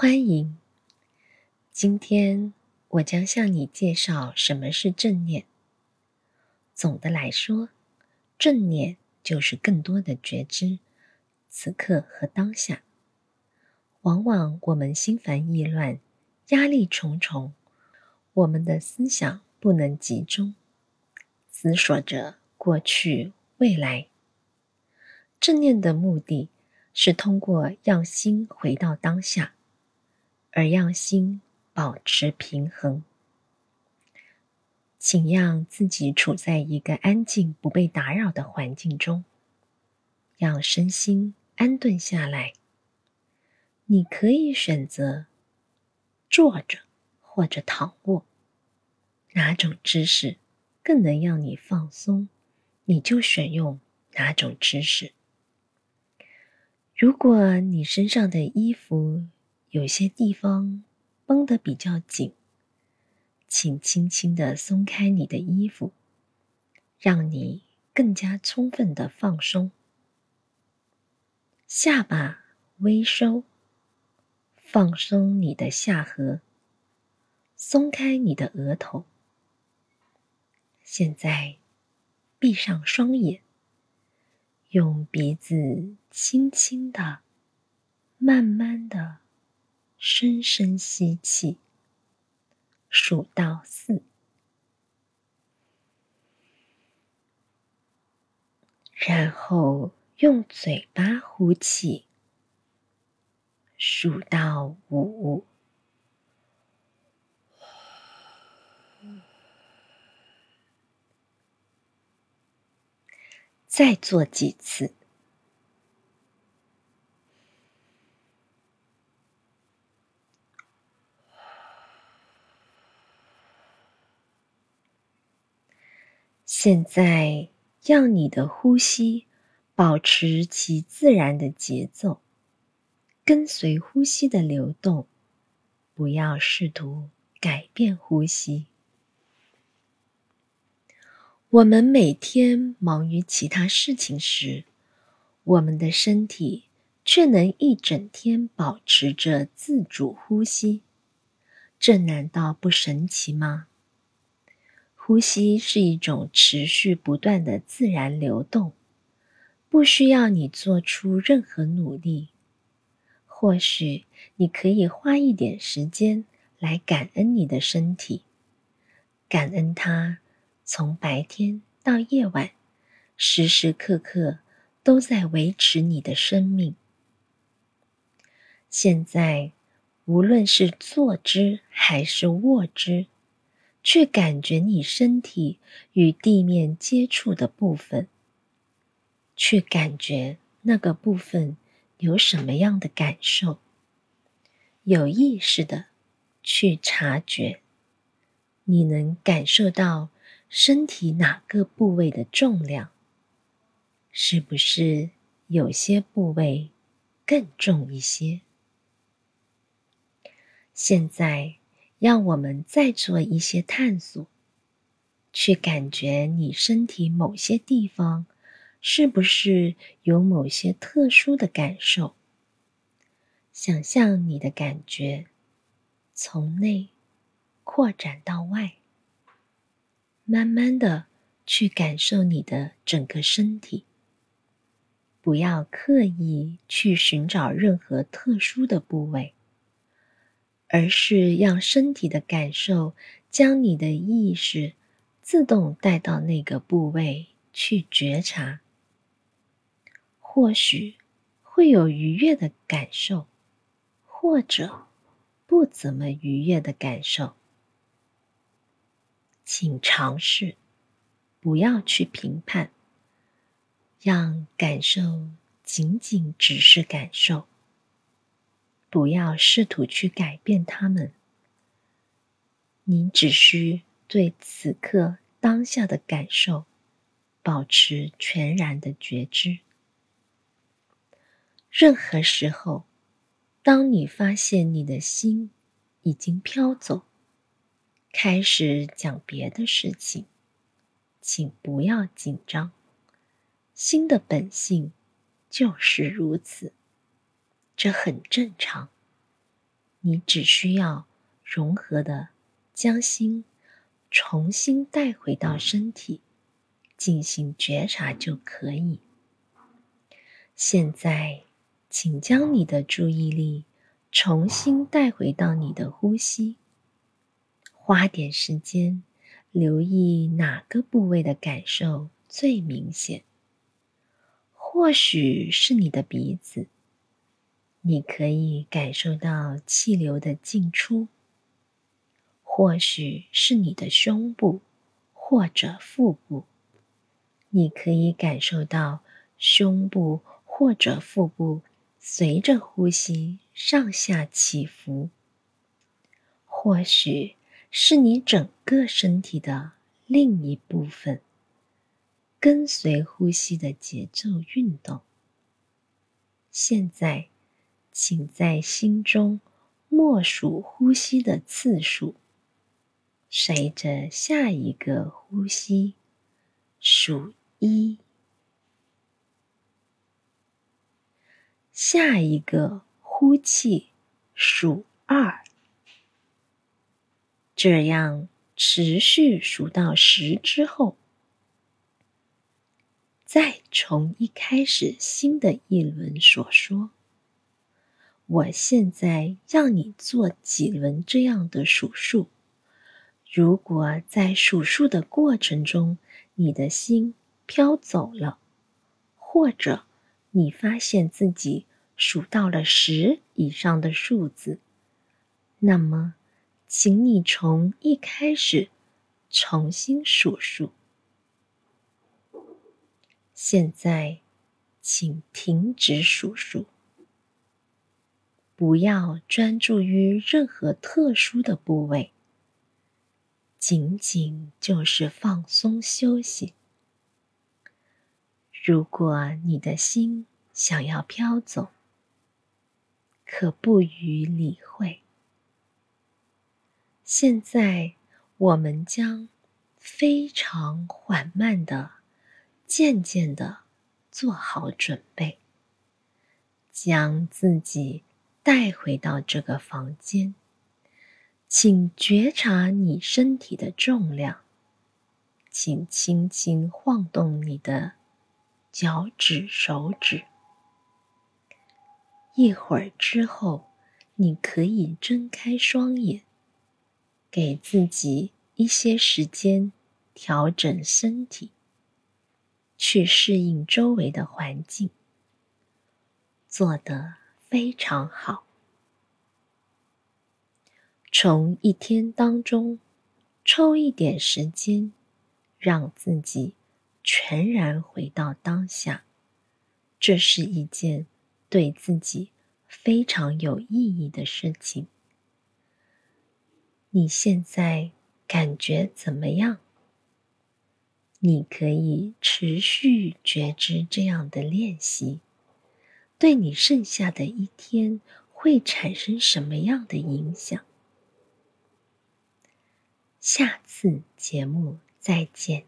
欢迎。今天我将向你介绍什么是正念。总的来说，正念就是更多的觉知此刻和当下。往往我们心烦意乱，压力重重，我们的思想不能集中，思索着过去、未来。正念的目的是通过让心回到当下，而让心保持平衡。请让自己处在一个安静、不被打扰的环境中，让身心安顿下来。你可以选择坐着或者躺卧，哪种姿势更能让你放松，你就选用哪种姿势。如果你身上的衣服有些地方绷得比较紧，请轻轻的松开你的衣服，让你更加充分的放松。下巴微收，放松你的下颌，松开你的额头。现在闭上双眼。用鼻子轻轻的、慢慢的、深深吸气，数到四，然后用嘴巴呼气，数到五。再做几次。现在，让你的呼吸保持其自然的节奏，跟随呼吸的流动，不要试图改变呼吸。我们每天忙于其他事情时，我们的身体却能一整天保持着自主呼吸，这难道不神奇吗？呼吸是一种持续不断的自然流动，不需要你做出任何努力。或许你可以花一点时间来感恩你的身体，感恩它。从白天到夜晚，时时刻刻都在维持你的生命。现在，无论是坐姿还是卧姿，去感觉你身体与地面接触的部分，去感觉那个部分有什么样的感受。有意识的去察觉，你能感受到。身体哪个部位的重量？是不是有些部位更重一些？现在，让我们再做一些探索，去感觉你身体某些地方是不是有某些特殊的感受。想象你的感觉从内扩展到外。慢慢的去感受你的整个身体，不要刻意去寻找任何特殊的部位，而是让身体的感受将你的意识自动带到那个部位去觉察。或许会有愉悦的感受，或者不怎么愉悦的感受。请尝试，不要去评判，让感受仅仅只是感受，不要试图去改变他们。你只需对此刻当下的感受保持全然的觉知。任何时候，当你发现你的心已经飘走。开始讲别的事情，请不要紧张。心的本性就是如此，这很正常。你只需要融合的将心重新带回到身体，进行觉察就可以。现在，请将你的注意力重新带回到你的呼吸，花点时间留意哪个部位的感受最明显。或许是你的鼻子，你可以感受到气流的进出；或许是你的胸部或者腹部，你可以感受到胸部。或者腹部随着呼吸上下起伏，或许是你整个身体的另一部分，跟随呼吸的节奏运动。现在，请在心中默数呼吸的次数，随着下一个呼吸数一。下一个呼气数二，这样持续数到十之后，再从一开始新的一轮所说。我现在让你做几轮这样的数数。如果在数数的过程中，你的心飘走了，或者你发现自己。数到了十以上的数字，那么，请你从一开始重新数数。现在，请停止数数，不要专注于任何特殊的部位，仅仅就是放松休息。如果你的心想要飘走，可不予理会。现在，我们将非常缓慢的、渐渐的做好准备，将自己带回到这个房间。请觉察你身体的重量，请轻轻晃动你的脚趾、手指。一会儿之后，你可以睁开双眼，给自己一些时间调整身体，去适应周围的环境。做得非常好。从一天当中抽一点时间，让自己全然回到当下，这是一件。对自己非常有意义的事情，你现在感觉怎么样？你可以持续觉知这样的练习，对你剩下的一天会产生什么样的影响？下次节目再见。